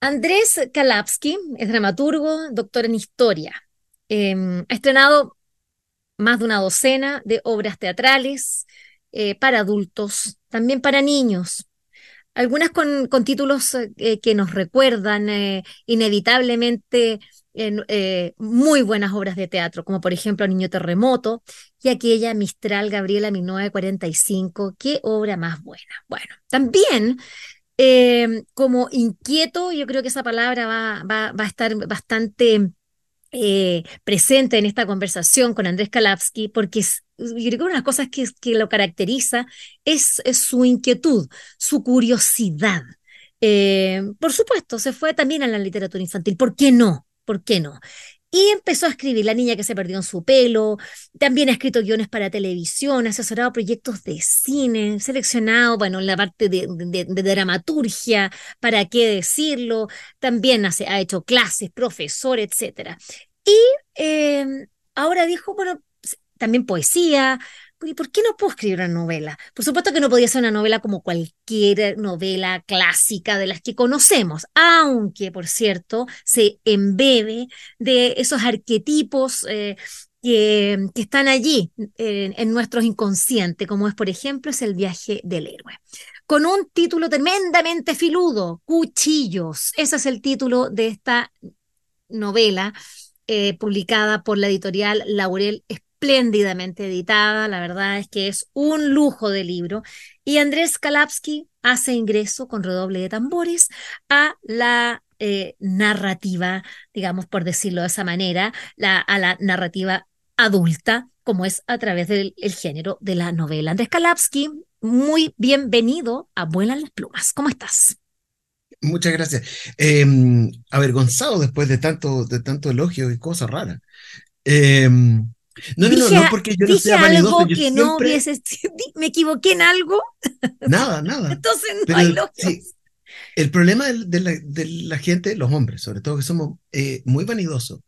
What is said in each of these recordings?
Andrés Kalapsky es dramaturgo, doctor en historia. Em, ha estrenado más de una docena de obras teatrales eh, para adultos, también para niños. Algunas con, títulos eh, que nos recuerdan eh, inevitablemente muy buenas obras de teatro, como por ejemplo Niño Terremoto y aquella Mistral Gabriela 1945. Qué obra más buena. Bueno, también Em, como inquieto, yo creo que esa palabra va, va, va a estar bastante eh, presente en esta conversación con Andrés Kalapsky, porque yo creo que una de las cosas que, que lo caracteriza es, su inquietud, su curiosidad. Eh, por supuesto, se fue también a la literatura infantil. ¿Por qué no? ¿Por qué no? Y empezó a escribir La niña que se perdió en su pelo, también ha escrito guiones para televisión, ha asesorado proyectos de cine, seleccionado, bueno, en la parte de, dramaturgia, para qué decirlo, también hace, ha hecho clases, profesor, etc. Y em, ahora dijo, bueno, también poesía, ¿Y por qué no puedo escribir una novela? Por supuesto que no podía ser una novela como cualquier novela clásica de las que conocemos, aunque, por cierto, se embebe de esos arquetipos eh, que, están allí en nuestros inconscientes, como es, por ejemplo, es el viaje del héroe. Con un título tremendamente filudo, Cuchillos. Ese es el título de esta novela eh, publicada por la editorial Laurel espléndidamente editada, la verdad es que es un lujo de libro. Y Andrés Kalapsky hace ingreso con redoble de tambores a la eh, narrativa, digamos por decirlo de esa manera, la, a la narrativa adulta, como es a través del género de la novela. Andrés Kalapsky, muy bienvenido a Vuelan las Plumas. ¿Cómo estás? Muchas gracias. Em, avergonzado después de tanto, de tanto elogio y cosas raras. Eh, no, no, no, porque yo no sea algo que no hubiese. ¿Me equivoqué en algo? Nada, nada. Entonces no hay El problema de, la, gente, los hombres, sobre todo que somos eh, muy vanidosos,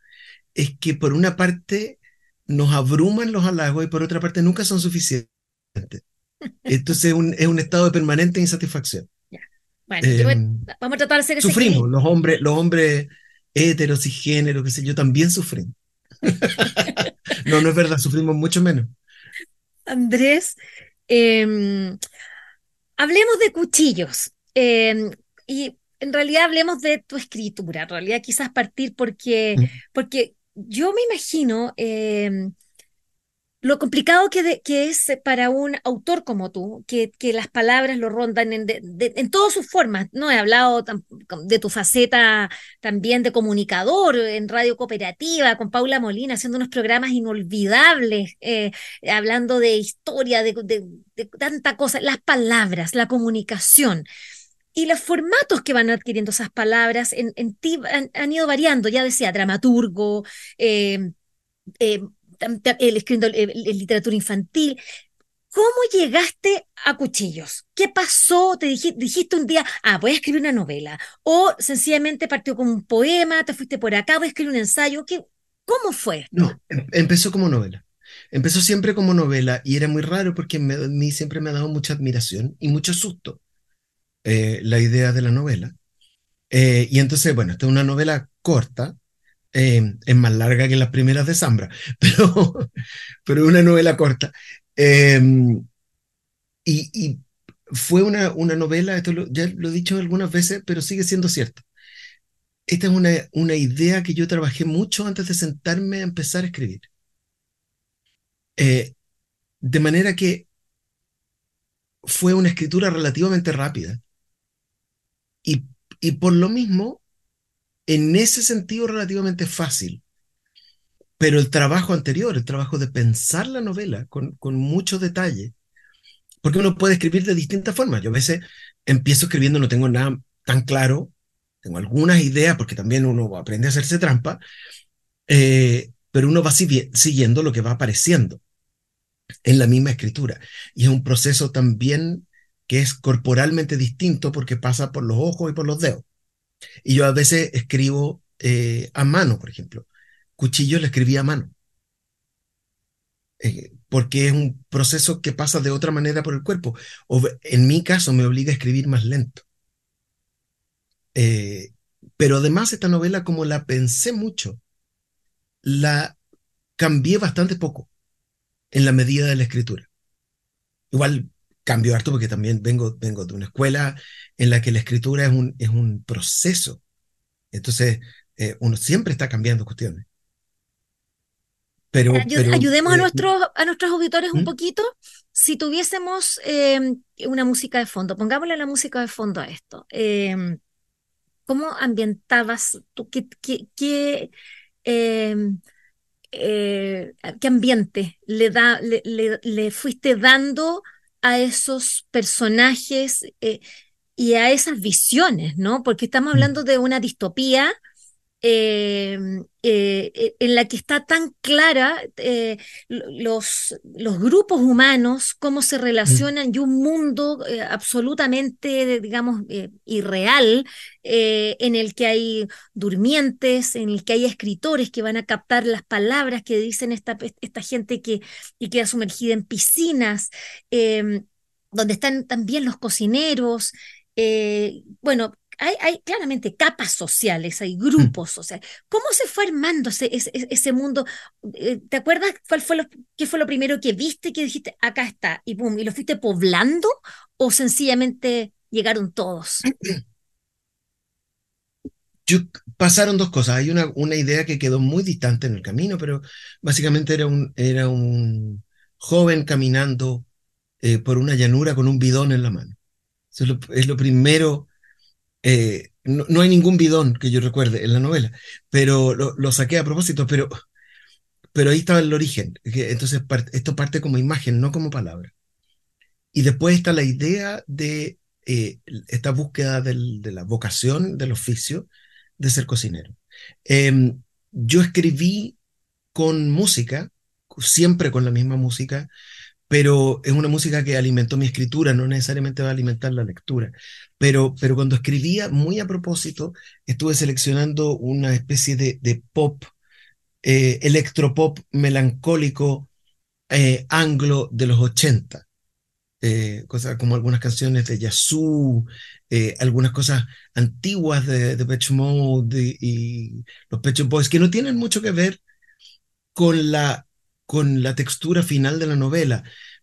es que por una parte nos abruman los halagos y por otra parte nunca son suficientes. Entonces es un, es un estado de permanente insatisfacción. Bueno, em, vamos a tratar de hacer Sufrimos, los hombres, los hombres heteros y género, qué sé yo, también sufren. no, no es verdad, sufrimos mucho menos. Andrés, em, hablemos de cuchillos. Em, y en realidad hablemos de tu escritura. En realidad quizás partir porque, mm. porque yo me imagino em, lo complicado que, es para un autor como tú, que, las palabras lo rondan en, todas sus formas. No he hablado de tu faceta también de comunicador en Radio Cooperativa con Paula Molina, haciendo unos programas inolvidables, eh, hablando de historia, de, tanta cosa, las palabras, la comunicación. Y los formatos que van adquiriendo esas palabras en, en ti han, ido variando, ya decía, dramaturgo, eh, eh, escribiendo literatura infantil. ¿Cómo llegaste a Cuchillos? ¿Qué pasó? ¿Te dijiste, un día, ah, voy a escribir una novela? ¿O sencillamente partió con un poema, te fuiste por acá, voy a escribir un ensayo? ¿Qué, ¿Cómo fue? No, em, empezó como novela. Empezó siempre como novela y era muy raro porque a mí siempre me ha dado mucha admiración y mucho susto eh, la idea de la novela. Eh, y entonces, bueno, esta es una novela corta, eh, es más larga que las primeras de Zambra, pero, pero una novela corta. Em, y, fue una, una novela, esto ya lo he dicho algunas veces, pero sigue siendo cierto. Esta es una, una idea que yo trabajé mucho antes de sentarme a empezar a escribir. Eh, de manera que fue una escritura relativamente rápida. Y, y por lo mismo en ese sentido relativamente fácil. Pero el trabajo anterior, el trabajo de pensar la novela con, con mucho detalle, porque uno puede escribir de distintas formas. Yo a veces empiezo escribiendo, no tengo nada tan claro, tengo algunas ideas, porque también uno aprende a hacerse trampa, eh, pero uno va siguiendo lo que va apareciendo en la misma escritura. Y es un proceso también que es corporalmente distinto porque pasa por los ojos y por los dedos. Y yo a veces escribo eh, a mano, por ejemplo. Cuchillo le escribí a mano. Eh, porque es un proceso que pasa de otra manera por el cuerpo. O en mi caso me obliga a escribir más lento. Eh, Pero además esta novela, como la pensé mucho, la cambié bastante poco en la medida de la escritura. Igual cambió harto porque también vengo, vengo de una escuela en la que la escritura es un, es un proceso. Entonces, eh, uno siempre está cambiando cuestiones. Pero, ayudemos a, eh, nuestros, a nuestros auditores un ¿Mm? poquito. Si tuviésemos em, una música de fondo, pongámosle la música de fondo a esto. Em, ¿Cómo ambientabas tú? ¿Qué, qué, em, eh, qué, ambiente le, da, le, le, fuiste dando a esos personajes eh, y a esas visiones, ¿no? Porque estamos mm. hablando de una distopía eh, eh, en la que está tan clara eh, los, los, grupos humanos, cómo se mm. relacionan y un mundo absolutamente, digamos, irreal, en el que hay durmientes, en el que hay escritores que van a captar las palabras que dicen esta, esta gente que y queda sumergida en piscinas, em, donde están también los cocineros. bueno, hay, claramente capas sociales, hay mm. grupos sociales. ¿Cómo se fue armando ese, ese, mundo? Eh, ¿Te acuerdas cuál fue lo, qué fue lo primero que viste, que dijiste, acá está, y boom, y lo fuiste poblando o sencillamente llegaron todos? Yo, pasaron dos cosas. Hay una, una idea que quedó muy distante en el camino, pero básicamente era un, era un joven caminando eh, por una llanura con un bidón en la mano. es lo, es lo primero eh, no, hay ningún bidón que yo recuerde en la novela, pero lo, saqué a propósito, pero, pero ahí estaba el origen. Entonces, esto parte como imagen, no como palabra. Y después está la idea de eh, esta búsqueda de la vocación, del oficio, de ser cocinero. Em, yo escribí con música, siempre con la misma música, pero es una música que alimentó mi escritura, no necesariamente va a alimentar la lectura. Pero, pero cuando escribía, muy a propósito, estuve seleccionando una especie de, pop, eh, electropop melancólico eh, anglo de los 80. Eh, cosas como algunas canciones de Yazoo, eh, algunas cosas antiguas de, de Pet Mode y, los Pet Boys, que no tienen mucho que ver con la con la textura final de la novela.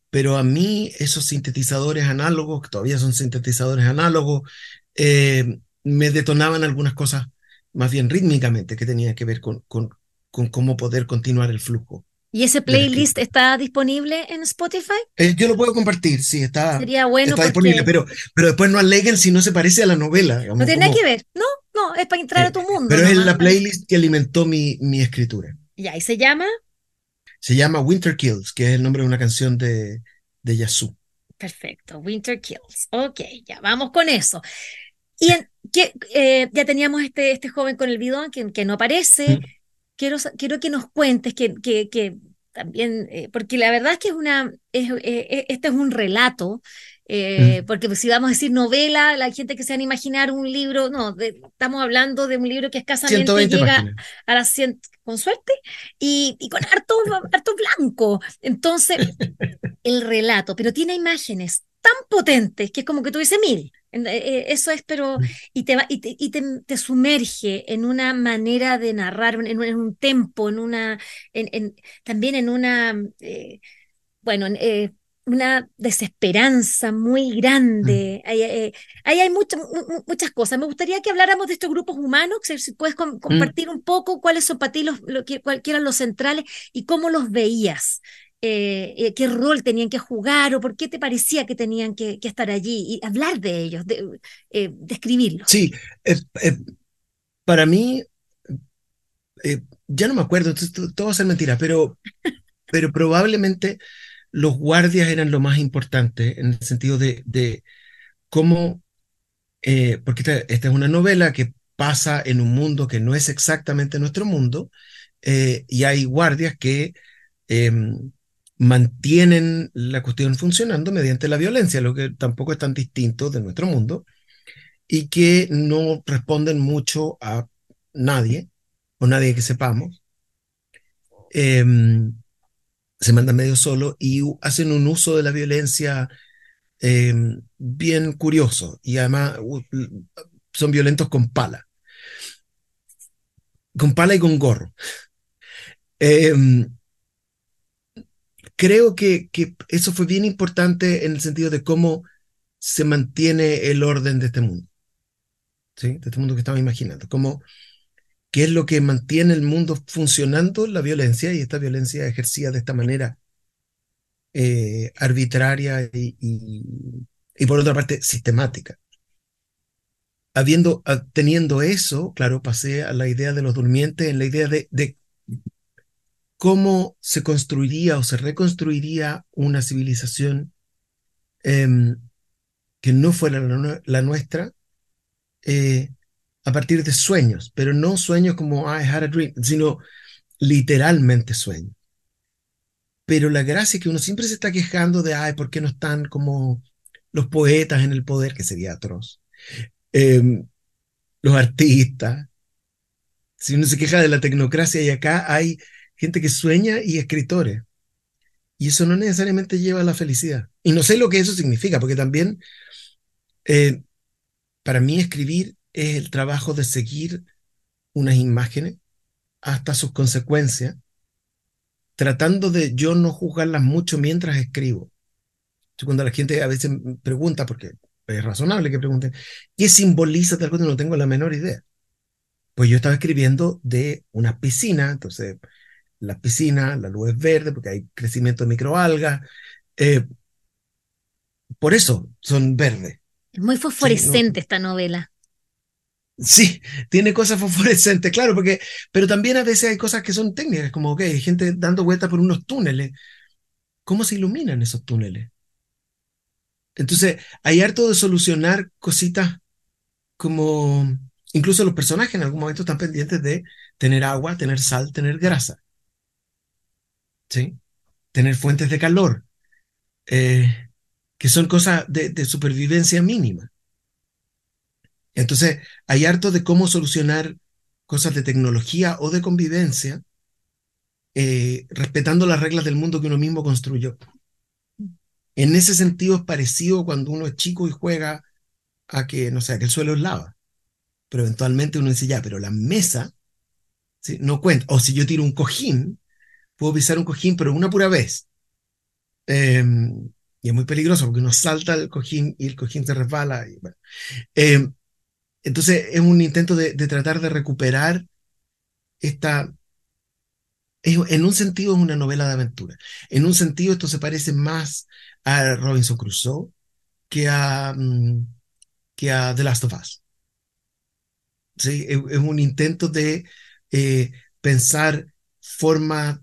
Pero a mí esos sintetizadores análogos, que todavía son sintetizadores análogos, eh, me detonaban algunas cosas más bien rítmicamente que tenían que ver con, con, con cómo poder continuar el flujo. ¿Y ese playlist está disponible en Spotify? Eh, yo lo puedo compartir, sí, está, Sería bueno está disponible, pero, pero después no aleguen si no se parece a la novela. no tiene nada que ver, no, no, es para entrar a tu mundo. Pero es la playlist que alimentó mi, mi escritura. ¿Y ahí se llama? Se llama Winter Kills, que es el nombre de una canción de, de Yasu. Perfecto, Winter Kills. Ok, ya vamos con eso. Y que, eh, ya teníamos este, este joven con el bidón que, que no aparece. Mm. Quiero, quiero que nos cuentes que, que, que también, eh, porque la verdad es que es una, es, eh, este es un relato eh, porque si vamos a decir novela, la gente que se van a imaginar un libro, no, estamos hablando de un libro que escasamente llega a las 100, con suerte, y, y con harto, harto blanco. Entonces, el relato, pero tiene imágenes tan potentes que es como que tuviese mil. Eh, eh, eso es, pero, y te, y te, y te, sumerge en una manera de narrar, en, un tempo, en una, en, también en una, bueno, eh, una desesperanza muy grande. Mm. Ahí, hay, muchas cosas. Me gustaría que habláramos de estos grupos humanos, si puedes mm. compartir un poco cuáles son para ti los, lo, eran los centrales y cómo los veías. Eh, eh, qué rol tenían que jugar o por qué te parecía que tenían que, estar allí y hablar de ellos, de, eh, describirlos. Sí, para mí, ya no me acuerdo, todo va a ser mentira, pero, pero probablemente los guardias eran lo más importante en el sentido de, cómo, eh, porque esta, es una novela que pasa en un mundo que no es exactamente nuestro mundo, eh, y hay guardias que em, mantienen la cuestión funcionando mediante la violencia, lo que tampoco es tan distinto de nuestro mundo, y que no responden mucho a nadie, o nadie que sepamos. Em, se mandan medio solo y hacen un uso de la violencia em, bien curioso y además son violentos con pala. con pala y con gorro. Em, creo que, que, eso fue bien importante en el sentido de cómo se mantiene el orden de este mundo. ¿Sí? De este mundo que estaba imaginando. Cómo, ¿Qué es lo que mantiene el mundo funcionando? La violencia, y esta violencia ejercida de esta manera eh, arbitraria y, y, por otra parte sistemática. Habiendo, teniendo eso, claro, pasé a la idea de los durmientes, en la idea de, de cómo se construiría o se reconstruiría una civilización em, que no fuera la, nuestra eh, a partir de sueños, pero no sueños como I had a dream, sino literalmente sueños. Pero la gracia es que uno siempre se está quejando de, ay, ¿por qué no están como los poetas en el poder? Que sería atroz. Em, los artistas. Si uno se queja de la tecnocracia y acá hay gente que sueña y escritores. Y eso no necesariamente lleva a la felicidad. Y no sé lo que eso significa, porque también eh, para mí escribir es el trabajo de seguir unas imágenes hasta sus consecuencias, tratando de yo no juzgarlas mucho mientras escribo. Cuando la gente a veces pregunta, porque es razonable que pregunten, ¿qué simboliza tal cosa? No tengo la menor idea. Pues yo estaba escribiendo de una piscina, entonces la piscina, la luz es verde porque hay crecimiento de microalgas. Eh, por eso son verdes. Es muy fosforescente esta novela. Sí, tiene cosas fosforescentes, claro, porque, pero también a veces hay cosas que son técnicas, como que hay gente dando vueltas por unos túneles. ¿Cómo se iluminan esos túneles? Entonces, hay harto de solucionar cositas como, incluso los personajes en algún momento están pendientes de tener agua, tener sal, tener grasa. ¿sí? Tener fuentes de calor, eh, que son cosas de, supervivencia mínima. Entonces, hay harto de cómo solucionar cosas de tecnología o de convivencia, eh, respetando las reglas del mundo que uno mismo construyó. En ese sentido es parecido cuando uno es chico y juega a que, no sé, que el suelo es lava. Pero eventualmente uno dice, ya, pero la mesa ¿sí? no cuenta. O si yo tiro un cojín, puedo pisar un cojín, pero una pura vez. Em, y es muy peligroso porque uno salta el cojín y el cojín se resbala. Y, bueno. Em, entonces es un intento de, tratar de recuperar esta... en un sentido es una novela de aventura. En un sentido esto se parece más a Robinson Crusoe que a, mm, que a The Last of Us. ¿Sí? Es, un intento de eh, pensar formas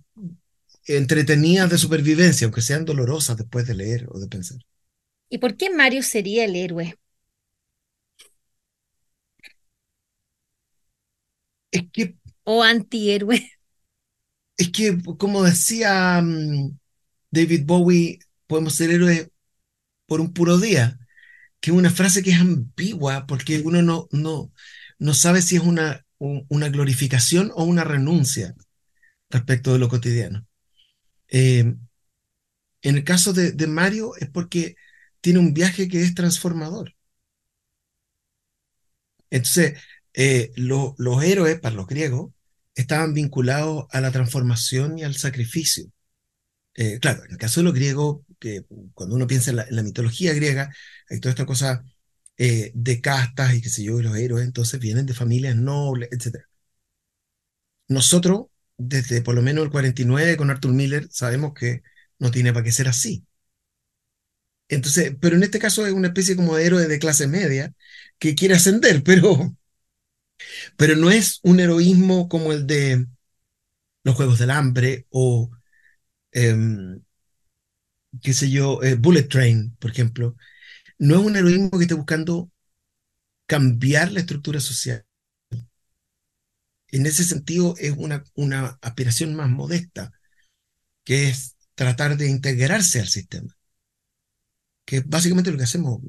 entretenidas de supervivencia, aunque sean dolorosas después de leer o de pensar. ¿Y por qué Mario sería el héroe? Es que... O antihéroe. Es que, como decía mm, David Bowie, podemos ser héroes por un puro día, que es una frase que es ambigua porque uno no, no, no sabe si es una, una glorificación o una renuncia respecto de lo cotidiano. Eh, en el caso de, Mario es porque tiene un viaje que es transformador. Entonces, eh, los héroes, para los griegos, estaban vinculados a la transformación y al sacrificio. Eh, claro, en el caso de los griegos, que cuando uno piensa en la, mitología griega, hay toda esta cosa de castas y qué sé yo, y los héroes entonces vienen de familias nobles, etc. Nosotros desde por lo menos el 49 con Arthur Miller, sabemos que no tiene para qué ser así. Entonces, pero en este caso es una especie como de héroe de clase media que quiere ascender, pero, pero no es un heroísmo como el de los Juegos del Hambre o, em, qué sé yo, eh, Bullet Train, por ejemplo. No es un heroísmo que esté buscando cambiar la estructura social en ese sentido es una, una aspiración más modesta, que es tratar de integrarse al sistema, que es básicamente lo que hacemos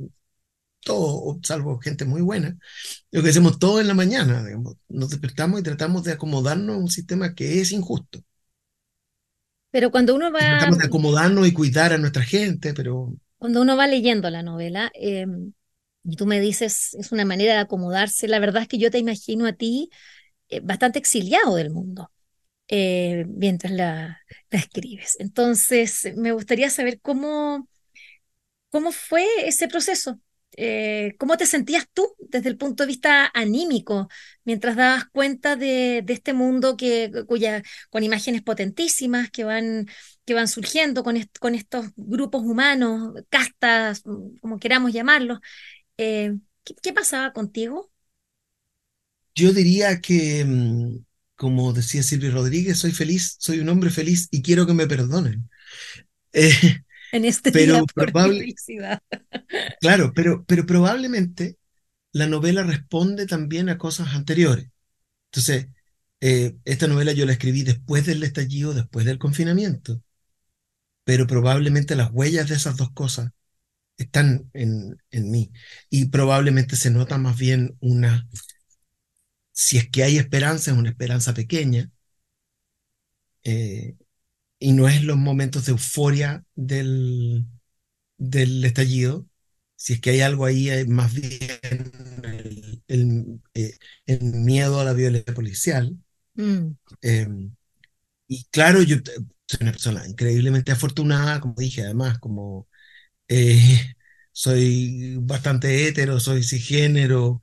todos, salvo gente muy buena, lo que hacemos todo en la mañana, nos despertamos y tratamos de acomodarnos a un sistema que es injusto. Pero cuando uno va... Tratamos de acomodarnos y cuidar a nuestra gente, pero... Cuando uno va leyendo la novela, em, y tú me dices, es una manera de acomodarse, la verdad es que yo te imagino a ti eh, bastante exiliado del mundo eh, mientras la, la escribes. Entonces, me gustaría saber cómo, cómo fue ese proceso. Eh, ¿cómo te sentías tú desde el punto de vista anímico mientras dabas cuenta de, este mundo que, cuya, con imágenes potentísimas que van, que van surgiendo con, con estos grupos humanos, castas, como queramos llamarlos? Eh, ¿qué, qué pasaba contigo Yo diría que, mm, como decía Silvio Rodríguez, soy feliz, soy un hombre feliz y quiero que me perdonen. Eh, en este día pero por mi probable, felicidad? claro, pero, pero probablemente la novela responde también a cosas anteriores. Entonces, eh, esta novela yo la escribí después del estallido, después del confinamiento, pero probablemente las huellas de esas dos cosas están en, en mí y probablemente se nota más bien una, si es que hay esperanza, es una esperanza pequeña eh, y no es los momentos de euforia del, del estallido, si es que hay algo ahí, más bien el, el, eh, el miedo a la violencia policial. Mm, Eh, y claro, yo soy una persona increíblemente afortunada, como dije, además, como eh, soy bastante hetero, soy cisgénero,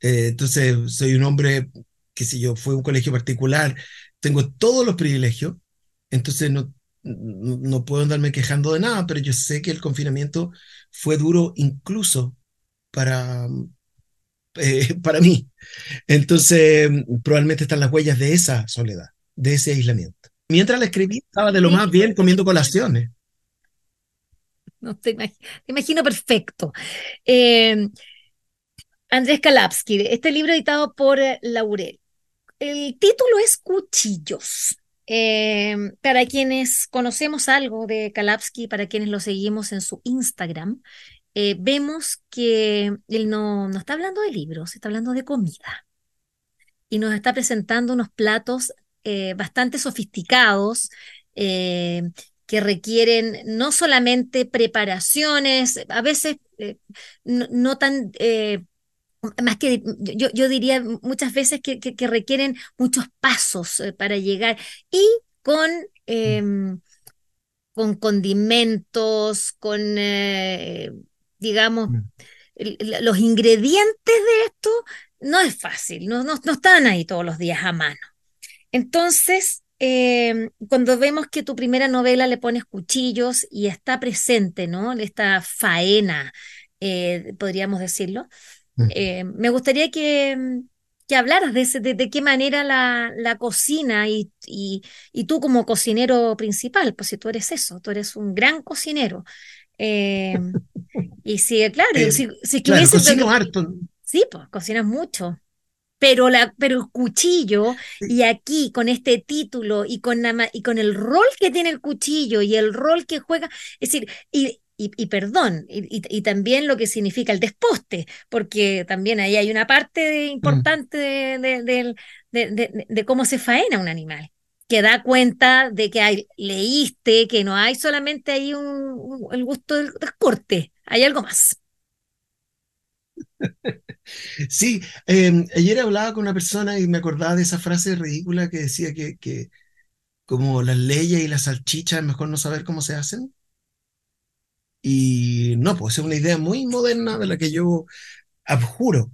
eh, entonces soy un hombre, qué sé yo, fue un colegio particular, tengo todos los privilegios, entonces no, no, no puedo andarme quejando de nada, pero yo sé que el confinamiento fue duro incluso para, eh, para mí. Entonces, probablemente están las huellas de esa soledad, de ese aislamiento. Mientras la escribí, estaba de lo más bien comiendo colaciones. no te, imag- te imagino perfecto. Eh, Andrés Kalapsky, este libro editado por eh, Laurel. El título es Cuchillos. Eh, para quienes conocemos algo de Kalapsky, para quienes lo seguimos en su Instagram, eh, vemos que él no, no está hablando de libros, está hablando de comida. Y nos está presentando unos platos eh, bastante sofisticados eh, que requieren no solamente preparaciones, a veces no, no tan... más que yo, yo diría muchas veces que, que- que requieren muchos pasos eh, para llegar y con, em, con condimentos, con, eh, digamos, Mm. los ingredientes de esto, no es fácil, no, no, no están ahí todos los días a mano. Entonces, em, cuando vemos que tu primera novela le pones cuchillos y está presente, ¿no? Esta faena, eh, podríamos decirlo Mm. Eh, me gustaría que, mm, que hablaras de, ese- de, de qué manera la, la cocina y, y, y tú como cocinero principal, pues si tú eres eso, tú eres un gran cocinero. Eh, y si, claro, Eh, si, si claro, hubiese, cocino harto. sí, pues cocinas mucho. Pero, la, pero el cuchillo, y aquí con este título y con, la y con el rol que tiene el cuchillo y el rol que juega, es decir, y, y, y perdón, y, y- y también lo que significa el desposte, porque también ahí hay una parte Mm. importante de, de- del- de- de- de cómo se faena un animal, que da cuenta de que hay, leíste que no hay solamente ahí un, un- el gusto del, del corte, hay algo más. Sí, eh, ayer hablaba con una persona y me acordaba de esa frase ridícula que decía que, que como las leyes y las salchichas es mejor no saber cómo se hacen. Y no, pues es una idea muy moderna de la que yo abjuro.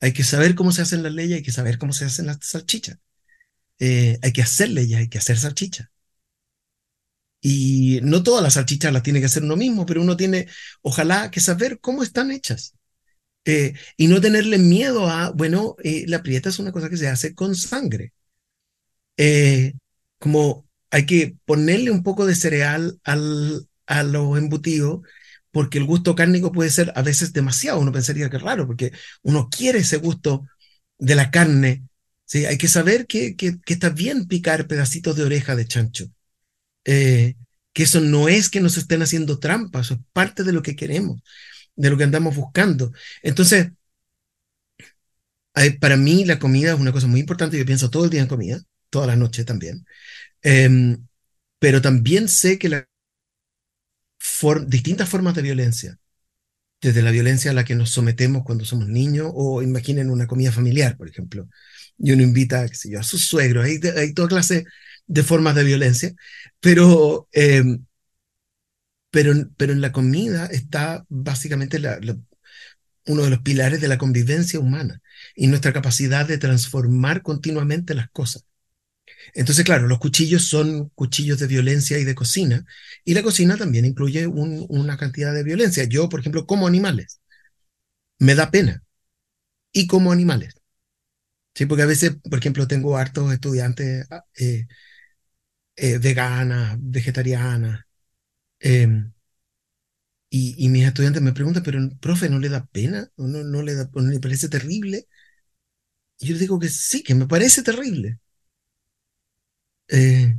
Hay que saber cómo se hacen las leyes, hay que saber cómo se hacen las salchichas. Eh, hay que hacer leyes, hay que hacer salchichas. Y no todas las salchichas las tiene que hacer uno mismo, pero uno tiene, ojalá, que saber cómo están hechas. Eh, y no tenerle miedo a, bueno, eh, la prieta es una cosa que se hace con sangre. Eh, como hay que ponerle un poco de cereal al, a los embutidos, porque el gusto cárnico puede ser a veces demasiado. Uno pensaría que es raro, porque uno quiere ese gusto de la carne. ¿sí? Hay que saber que, que, que está bien picar pedacitos de oreja de chancho. Eh, que eso no es que nos estén haciendo trampas, es parte de lo que queremos, de lo que andamos buscando. Entonces, eh, para mí la comida es una cosa muy importante. Yo pienso todo el día en comida, toda la noche también. Eh, pero también sé que las distintas formas de violencia, desde la violencia a la que nos sometemos cuando somos niños, o imaginen una comida familiar, por ejemplo, y uno invita qué sé a sus suegros, hay, hay toda clase de formas de violencia, pero, eh, pero, pero en la comida está básicamente uno de los pilares de la convivencia humana y nuestra capacidad de transformar continuamente las cosas. Entonces, claro, los cuchillos son cuchillos de violencia y de cocina, y la cocina también incluye un, una cantidad de violencia. Yo, por ejemplo, como animales. Me da pena. Y como animales. Sí, porque a veces, por ejemplo, tengo hartos estudiantes eh, eh, veganas, vegetarianas, eh, y, y, mis estudiantes me preguntan, pero profe, ¿no le da pena? ¿O no, no, le, da, no le parece terrible? Y yo digo que sí, que me parece terrible. Eh,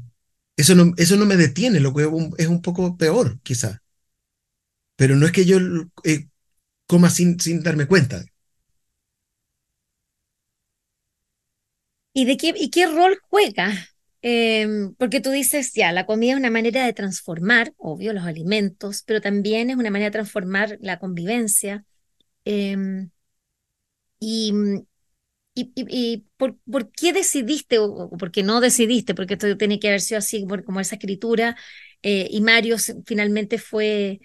eso, no, eso no me detiene, lo que es un poco peor, quizá. Pero no es que yo eh, coma sin, sin darme cuenta. ¿Y, de qué, y qué rol juega? Eh, porque tú dices, ya, la comida es una manera de transformar, obvio, los alimentos, pero también es una manera de transformar la convivencia. Em, y, ¿Y, por, por, qué decidiste o, por qué no decidiste? Porque esto tiene que haber sido así como esa escritura eh, y Mario finalmente fue,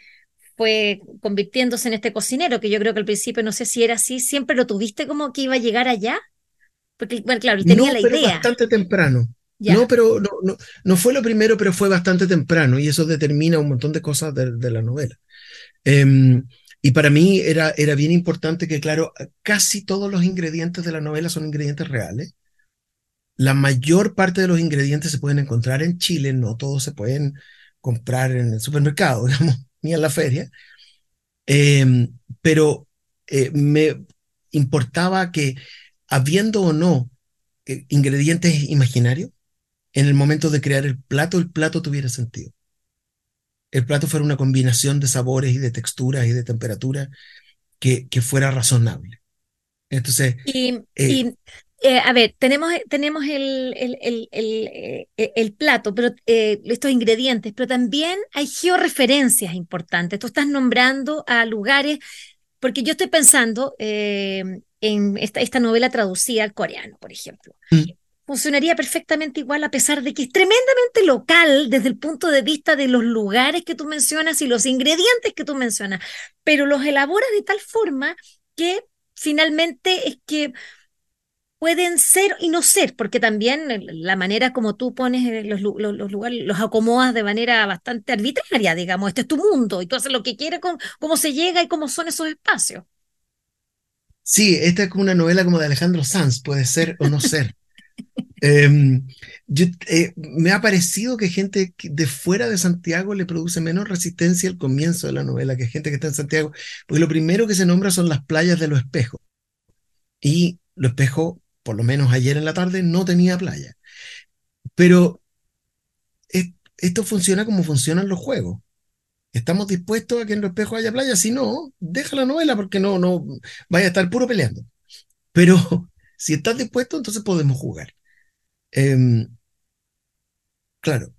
fue convirtiéndose en este cocinero, que yo creo que al principio no sé si era así, siempre lo tuviste como que iba a llegar allá. Porque, bueno, claro, tenía no, la pero idea. Bastante temprano. Ya. No, pero no, no, no, fue lo primero, pero fue bastante temprano y eso determina un montón de cosas de, de la novela. Eh, y para mí era, era bien importante que, claro, casi todos los ingredientes de la novela son ingredientes reales. La mayor parte de los ingredientes se pueden encontrar en Chile, no todos se pueden comprar en el supermercado, digamos, ni en la feria. Eh, pero eh, me importaba que, habiendo o no eh, ingredientes imaginarios, en el momento de crear el plato, el plato tuviera sentido el plato fuera una combinación de sabores y de texturas y de temperatura que, que fuera razonable. Entonces. Y, eh, y eh, a ver, tenemos, tenemos el, el, el, el eh, plato, pero estos ingredientes, pero también hay georreferencias importantes. Tú estás nombrando a lugares, porque yo estoy pensando en esta, esta novela traducida al coreano, por ejemplo. Mm funcionaría perfectamente igual a pesar de que es tremendamente local desde el punto de vista de los lugares que tú mencionas y los ingredientes que tú mencionas, pero los elabora de tal forma que finalmente es que pueden ser y no ser, porque también la manera como tú pones eh, los, los, los, lugares, los acomodas de manera bastante arbitraria, digamos, este es tu mundo y tú haces lo que quieres con cómo se llega y cómo son esos espacios. Sí, esta es como una novela como de Alejandro Sanz, puede ser o no ser. Yo, eh, me ha parecido que gente de fuera de Santiago le produce menos resistencia al comienzo de la novela que gente que está en Santiago, porque lo primero que se nombra son las playas de los espejos. Y los espejos, por lo menos ayer en la tarde, no tenía playa. Pero es, esto funciona como funcionan los juegos. ¿Estamos dispuestos a que en los espejos haya playa? Si no, deja la novela porque no, no vaya a estar puro peleando. Pero si estás dispuesto, entonces podemos jugar. Eh, claro,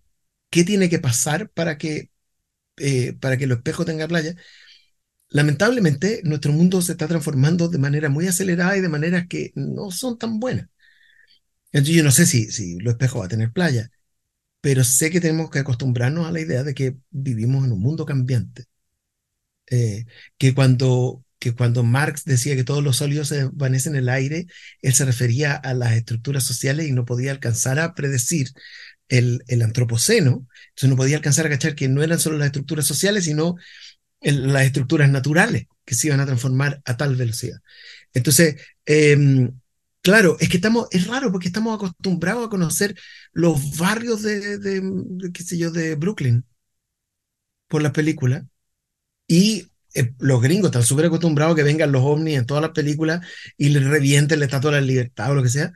¿qué tiene que pasar para que, eh, para que el espejo tenga playa? Lamentablemente, nuestro mundo se está transformando de manera muy acelerada y de maneras que no son tan buenas. Entonces, yo no sé si, si los espejos va a tener playa, pero sé que tenemos que acostumbrarnos a la idea de que vivimos en un mundo cambiante. Eh, que cuando que cuando Marx decía que todos los sólidos se desvanecen en el aire, él se refería a las estructuras sociales y no podía alcanzar a predecir el, el antropoceno, entonces no podía alcanzar a cachar que no eran solo las estructuras sociales, sino el, las estructuras naturales que se iban a transformar a tal velocidad. Entonces, eh, claro, es que estamos, es raro porque estamos acostumbrados a conocer los barrios de, de, de qué sé yo, de Brooklyn por la película. Y eh, los gringos están súper acostumbrados a que vengan los ovnis en todas las películas y les revienten la estatua de la libertad o lo que sea.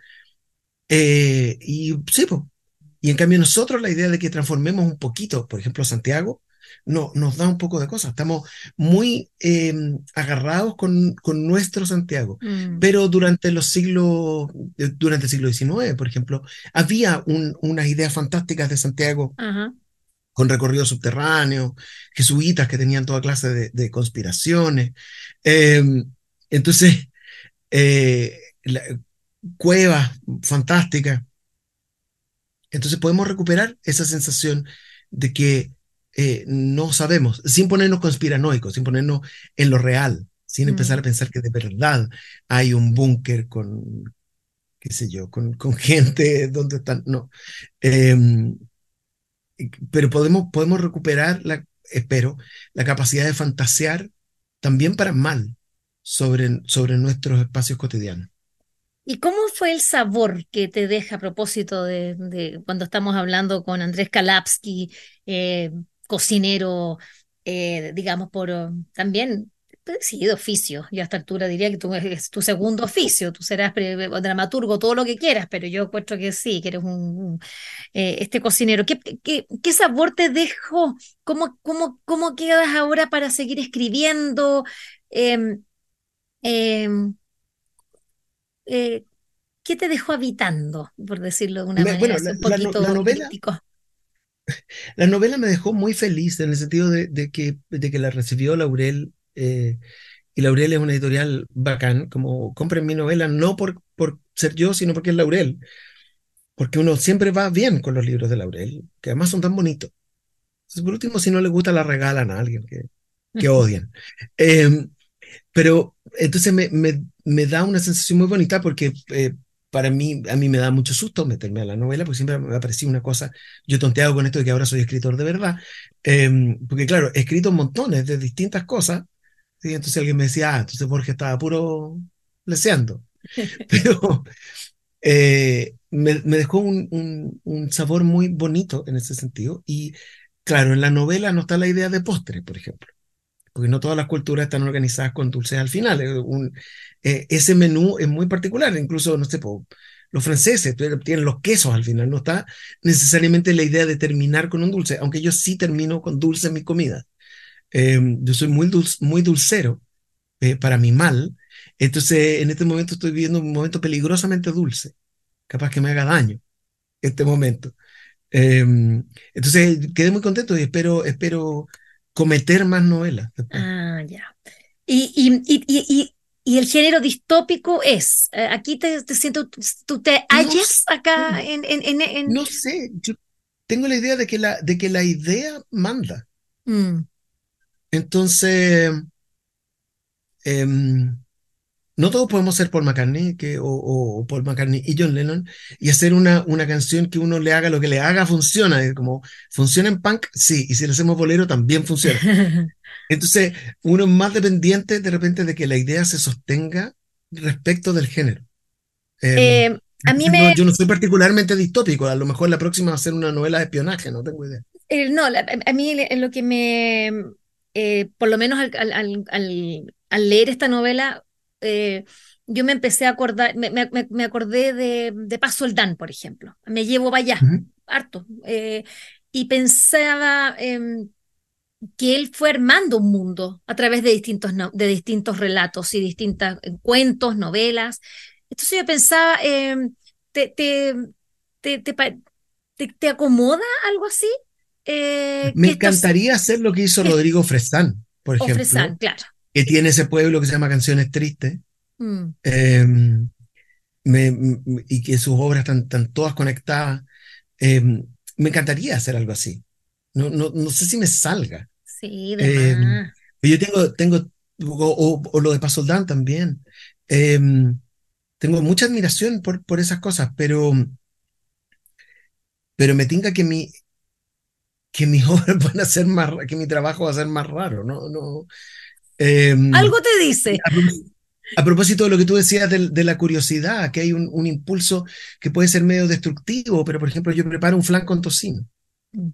Eh, y sí, pues. Y en cambio nosotros la idea de que transformemos un poquito, por ejemplo, Santiago, no, nos da un poco de cosas. Estamos muy eh, agarrados con, con, nuestro Santiago. Mm. Pero durante los siglos, durante el siglo XIX, por ejemplo, había un, unas ideas fantásticas de Santiago. Uh -huh con recorridos subterráneos, jesuitas que tenían toda clase de, de conspiraciones. Eh, entonces, eh, la, cuevas fantásticas. Entonces podemos recuperar esa sensación de que eh, no sabemos, sin ponernos conspiranoicos, sin ponernos en lo real, sin empezar a mm. pensar que de verdad hay un búnker con, qué sé yo, con, con gente donde están, no. Em, pero podemos, podemos recuperar, la, espero, la capacidad de fantasear también para mal sobre, sobre nuestros espacios cotidianos. ¿Y cómo fue el sabor que te deja a propósito de, cuando estamos hablando con Andrés Kalapsky, eh, cocinero, eh, digamos, por también sí, de oficio. Yo a esta altura diría que tú es tu segundo oficio, tú serás dramaturgo, todo lo que quieras, pero yo encuentro que sí, que eres un, eh, este cocinero. ¿Qué, ¿Qué, qué, sabor te dejó? ¿Cómo, cómo, cómo quedas ahora para seguir escribiendo? Em, em, eh, ¿Qué te dejó habitando, por decirlo de una manera un poquito la, novela, La novela me dejó muy feliz en el sentido de, que, de que la recibió Laurel eh, y Laurel es una editorial bacán, como compren mi novela, no por, por ser yo, sino porque es Laurel. Porque uno siempre va bien con los libros de Laurel, que además son tan bonitos. Entonces, por último, si no le gusta, la regalan a alguien que, que odian. Em, pero entonces me, me, me, da una sensación muy bonita porque eh, para mí, a mí me da mucho susto meterme a la novela, porque siempre me ha parecido una cosa, yo tonteado con esto de que ahora soy escritor de verdad, em, porque claro, he escrito montones de distintas cosas, entonces alguien me decía, ah, entonces Borges estaba puro leseando. Pero eh, me, dejó un, un, sabor muy bonito en ese sentido. Y claro, en la novela no está la idea de postre, por ejemplo. Porque no todas las culturas están organizadas con dulces al final. Un, eh, ese menú es muy particular. Incluso, no sé, los franceses tienen los quesos al final. No está necesariamente la idea de terminar con un dulce, aunque yo sí termino con dulce en mi comida. Em, yo soy muy, muy dulcero eh, para mi mal. Entonces, en este momento estoy viviendo un momento peligrosamente dulce, capaz que me haga daño este momento. Em, entonces, quedé muy contento y espero, espero cometer más novelas. Ah, ya. Y, y, y, y, el género distópico es, eh, aquí te, siento, tú te hallas acá en, en, en, No sé, yo tengo la idea de que la, de que la idea manda. Mm. Entonces, em, no todos podemos ser Paul McCartney que, o, Paul McCartney y John Lennon y hacer una, una canción que uno le haga lo que le haga funciona. Como funciona en punk, sí, y si le hacemos bolero también funciona. Entonces, uno es más dependiente de repente de que la idea se sostenga respecto del género. Em, eh, a mí me... yo no soy particularmente distópico, a lo mejor la próxima va a ser una novela de espionaje, no tengo idea. Eh, no, a mí lo que me eh, por lo menos al, leer esta novela, eh, yo me empecé a acordar, me, acordé de, de Paz Soldán, por ejemplo. Me llevo para allá, harto. Eh, y pensaba em, que él fue armando un mundo a través de distintos, de distintos relatos y distintos cuentos, novelas. Entonces yo pensaba, em, ¿te, te, te, te, acomoda algo así? Eh, me encantaría hacer lo que hizo Rodrigo Fresán, por ejemplo. claro. Que tiene ese pueblo que se llama Canciones Tristes. Mm. Em, y que sus obras están, todas conectadas. Em, me encantaría hacer algo así. No, no, no sé si me salga. Sí, de em, Yo tengo, tengo o, lo de Pasoldán también. tengo mucha admiración por, por esas cosas, pero, pero me tinga que mi, que mis obras van a ser más, que mi trabajo va a ser más raro, ¿no? no em, Algo te dice. A, propósito de lo que tú decías de, la curiosidad, que hay un, impulso que puede ser medio destructivo, pero por ejemplo yo preparo un flan con tocino. Mm.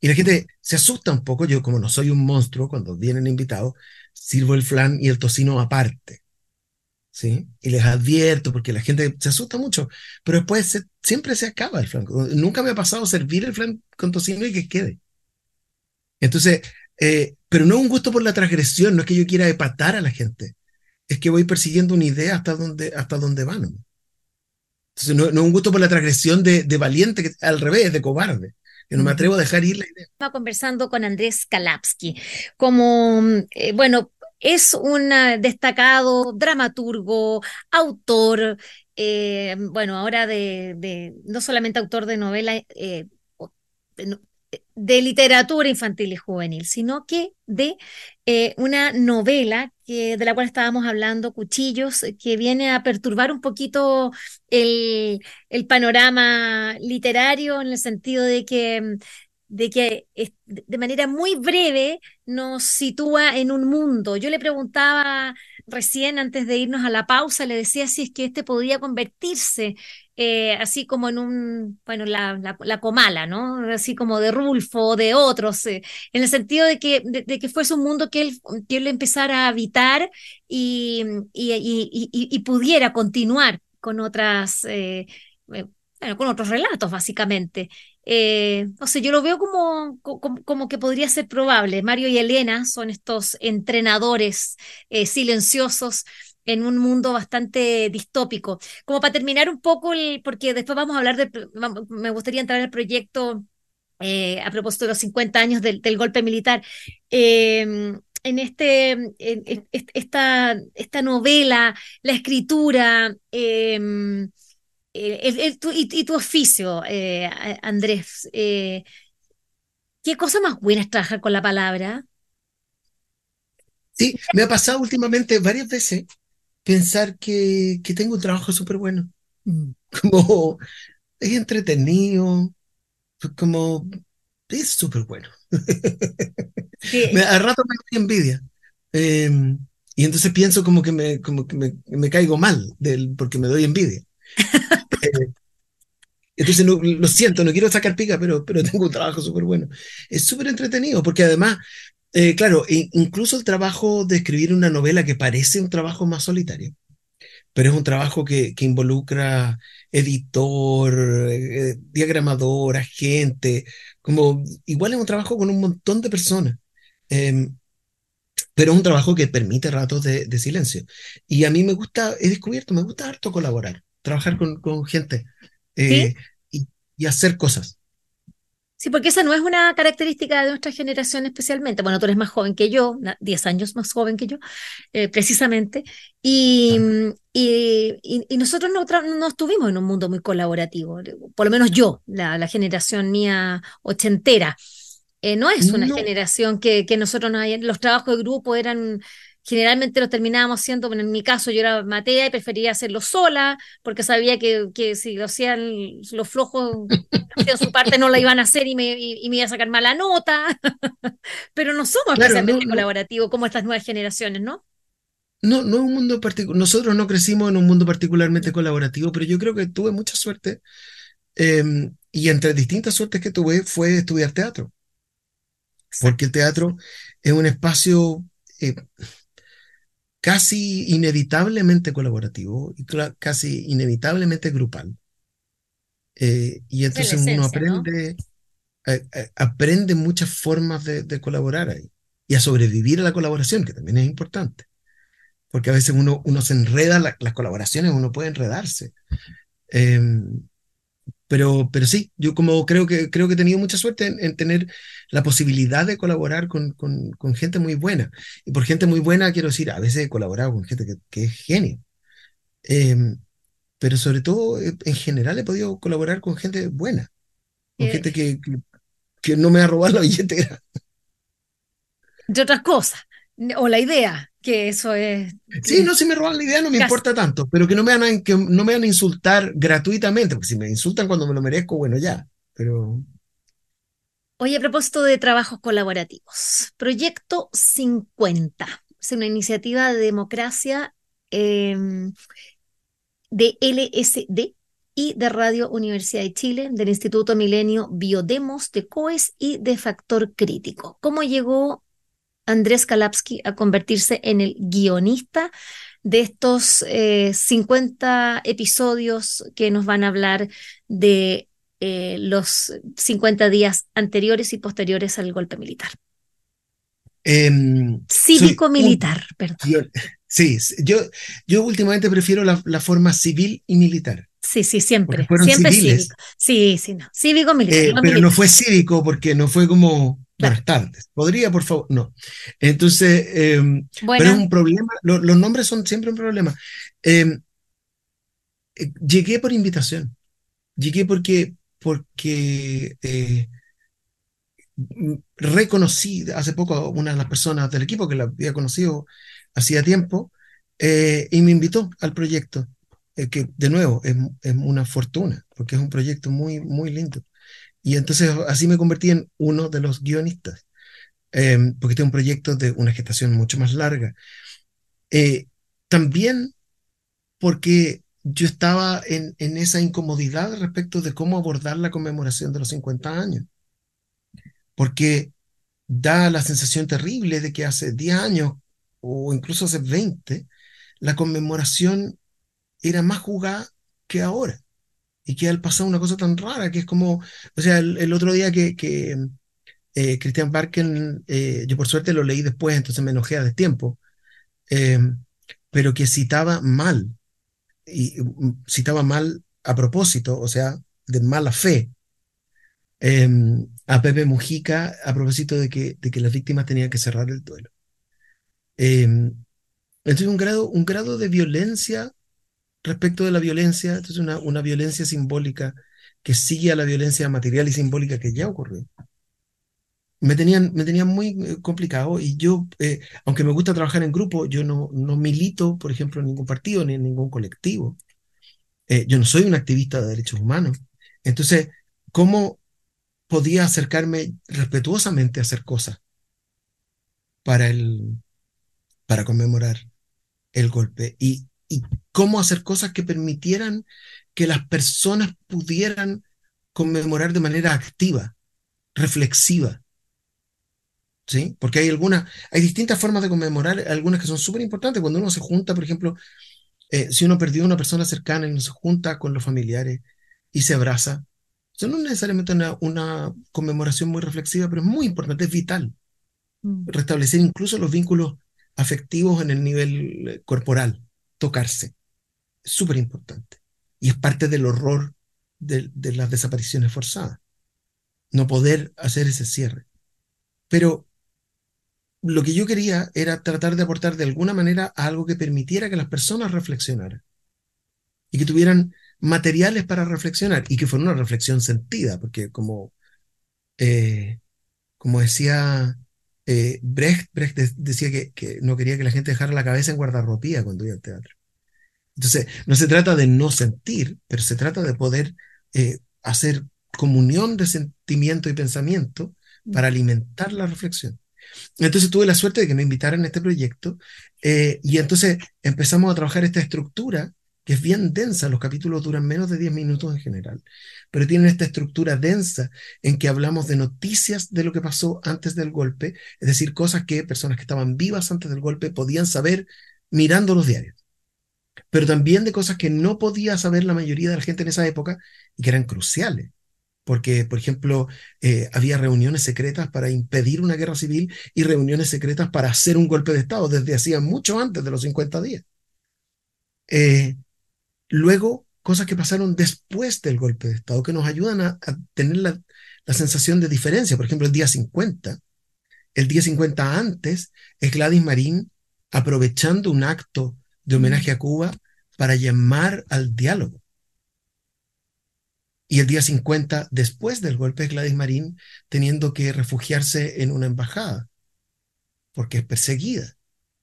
Y la gente se asusta un poco, yo como no soy un monstruo, cuando vienen invitados, sirvo el flan y el tocino aparte. ¿Sí? Y les advierto, porque la gente se asusta mucho, pero después siempre se acaba el flan. Nunca me ha pasado servir el flan con tocino y que quede. Entonces, eh, pero no un gusto por la transgresión, no es que yo quiera epatar a la gente, es que voy persiguiendo una idea hasta donde, hasta donde van. Entonces, no, es un gusto por la transgresión de, valiente, que, al revés, de cobarde. Que no me atrevo a dejar ir la idea. Estaba conversando con Andrés Kalapsky. Como, eh, bueno, es un destacado dramaturgo, autor, eh, bueno, ahora de, no solamente autor de novela, eh, de literatura infantil y juvenil, sino que de eh, una novela que, de la cual estábamos hablando, Cuchillos, que viene a perturbar un poquito el, el panorama literario en el sentido de que de que de manera muy breve nos sitúa en un mundo. Yo le preguntaba recién antes de irnos a la pausa, le decía si es que este podía convertirse eh, así como en un, bueno, la, la, comala, ¿no? Así como de Rulfo, de otros, eh, en el sentido de que, de, que fuese un mundo que él, que él empezara a habitar y, y, y, pudiera continuar con otras, eh, con otros relatos, básicamente. Eh, sé, yo lo veo como, como, que podría ser probable. Mario y Elena son estos entrenadores eh, silenciosos en un mundo bastante distópico. Como para terminar un poco, el, porque después vamos a hablar de, me gustaría entrar al proyecto eh, a propósito de los 50 años del, golpe militar. Em, en este, esta, esta novela, la escritura, em, y, tu oficio, eh, Andrés, eh, ¿qué cosa más buena es trabajar con la palabra? Sí, me ha pasado últimamente varias veces pensar que, que tengo un trabajo súper bueno. Mm. Como es entretenido, como es súper bueno. a rato me da envidia. Em, y entonces pienso como que me, como que me, me caigo mal del, porque me doy envidia. Entonces, lo siento, no quiero sacar pica, pero, pero tengo un trabajo súper bueno. Es súper entretenido, porque además, eh, claro, incluso el trabajo de escribir una novela que parece un trabajo más solitario, pero es un trabajo que, que involucra editor, eh, diagramador, agente, como igual es un trabajo con un montón de personas. Em, pero es un trabajo que permite ratos de, de, silencio. Y a mí me gusta, he descubierto, me gusta harto colaborar trabajar con, con gente eh, y, y, hacer cosas. Sí, porque esa no es una característica de nuestra generación especialmente. Bueno, tú eres más joven que yo, 10 años más joven que yo, eh, precisamente. Y, y, y, nosotros no, no, estuvimos en un mundo muy colaborativo, por lo menos yo, la, la generación mía ochentera. Eh, no es una generación que, que nosotros no hay, los trabajos de grupo eran generalmente lo terminábamos haciendo, en mi caso yo era matea y prefería hacerlo sola, porque sabía que, que si lo hacían los flojos, hacían su parte, no la iban a hacer y me, y, me iba a sacar mala nota. Pero no somos especialmente colaborativos como estas nuevas generaciones, ¿no? No, no es un mundo particular. Nosotros no crecimos en un mundo particularmente colaborativo, pero yo creo que tuve mucha suerte. Em, y entre distintas suertes que tuve fue estudiar teatro. Porque el teatro es un espacio eh, casi inevitablemente colaborativo y casi inevitablemente grupal. Eh, y entonces uno aprende, aprende muchas formas de, colaborar ahí y a sobrevivir a la colaboración, que también es importante. Porque a veces uno, uno se enreda, las colaboraciones uno puede enredarse. Pero, pero sí, yo como creo que, creo que he tenido mucha suerte en, tener la posibilidad de colaborar con, con, con, gente muy buena. Y por gente muy buena quiero decir, a veces he colaborado con gente que, que es genio. Em, pero sobre todo, eh, en general, he podido colaborar con gente buena. Con gente que, que, no me ha robado la billetera. De otras cosas. O la idea que eso es... Sí, no, si me roban la idea no me importa tanto, pero que no me, van a, que no me van a insultar gratuitamente, porque si me insultan cuando me lo merezco, bueno, ya, pero... Oye, a propósito de trabajos colaborativos, Proyecto 50, es una iniciativa de democracia em, de LSD y de Radio Universidad de Chile, del Instituto Milenio Biodemos, de COES y de Factor Crítico. ¿Cómo llegó Andrés Kalapski a convertirse en el guionista de estos 50 eh, episodios que nos van a hablar de eh, los 50 días anteriores y posteriores al golpe militar. Em, Cívico-militar, perdón. sí, yo, yo últimamente prefiero la, forma civil y militar. Sí, sí, siempre. Siempre cívico. Sí, sí, no. Cívico-militar. Eh, pero no fue cívico porque no fue como Buenas tardes. ¿Podría, por favor? No. Entonces, em, pero es un problema. los nombres son siempre un problema. Em, eh, llegué por invitación. Llegué porque, porque eh, reconocí hace poco a una de las personas del equipo que la había conocido hacía tiempo eh, y me invitó al proyecto, que de nuevo es, es, una fortuna, porque es un proyecto muy, muy lindo. Y entonces así me convertí en uno de los guionistas, em, porque tengo un proyecto de una gestación mucho más larga. Eh, también porque yo estaba en, en esa incomodidad respecto de cómo abordar la conmemoración de los 50 años. Porque da la sensación terrible de que hace 10 años o incluso hace 20, la conmemoración era más jugada que ahora y que al pasar una cosa tan rara que es como, o sea, el, otro día que, que eh, Christian Barken, eh, yo por suerte lo leí después, entonces me enojé a destiempo, eh, pero que citaba mal, y mm, citaba mal a propósito, o sea, de mala fe, a Pepe Mujica a propósito de que, de que las víctimas tenían que cerrar el duelo. entonces un grado, un grado de violencia respecto de la violencia, esto es una, una violencia simbólica que sigue a la violencia material y simbólica que ya ocurrió. Me tenían, me tenían muy eh, complicado y yo, eh, aunque me gusta trabajar en grupo, yo no, no milito, por ejemplo, en ningún partido ni en ningún colectivo. Eh, yo no soy un activista de derechos humanos. Entonces, ¿cómo podía acercarme respetuosamente a hacer cosas para, el, para conmemorar el golpe? Y, y cómo hacer cosas que permitieran que las personas pudieran conmemorar de manera activa, reflexiva. ¿Sí? Porque hay algunas, hay distintas formas de conmemorar, algunas que son súper importantes. Cuando uno se junta, por ejemplo, eh, si uno perdió a una persona cercana y uno se junta con los familiares y se abraza, eso no es necesariamente una, una conmemoración muy reflexiva, pero es muy importante, es vital. Mm. Restablecer incluso los vínculos afectivos en el nivel eh, corporal, tocarse súper importante. Y es parte del horror de, las desapariciones forzadas. No poder hacer ese cierre. Pero lo que yo quería era tratar de aportar de alguna manera algo que permitiera que las personas reflexionaran y que tuvieran materiales para reflexionar y que fuera una reflexión sentida, porque como, eh, como decía eh, Brecht, Brecht decía que, que, no quería que la gente dejara la cabeza en guardarropía cuando iba al teatro. Entonces, no se trata de no sentir, pero se trata de poder eh, hacer comunión de sentimiento y pensamiento para alimentar la reflexión. Entonces tuve la suerte de que me invitaran a este proyecto eh, y entonces empezamos a trabajar esta estructura que es bien densa, los capítulos duran menos de 10 minutos en general, pero tienen esta estructura densa en que hablamos de noticias de lo que pasó antes del golpe, es decir, cosas que personas que estaban vivas antes del golpe podían saber mirando los diarios pero también de cosas que no podía saber la mayoría de la gente en esa época y que eran cruciales. Porque, por ejemplo, eh, había reuniones secretas para impedir una guerra civil y reuniones secretas para hacer un golpe de Estado desde hacía mucho antes de los 50 días. Eh, luego, cosas que pasaron después del golpe de Estado que nos ayudan a, tener la, la, sensación de diferencia. Por ejemplo, el día 50. El día 50 antes es Gladys Marín aprovechando un acto de homenaje a Cuba para llamar al diálogo. Y el día 50, después del golpe de Gladys Marín, teniendo que refugiarse en una embajada, porque es perseguida.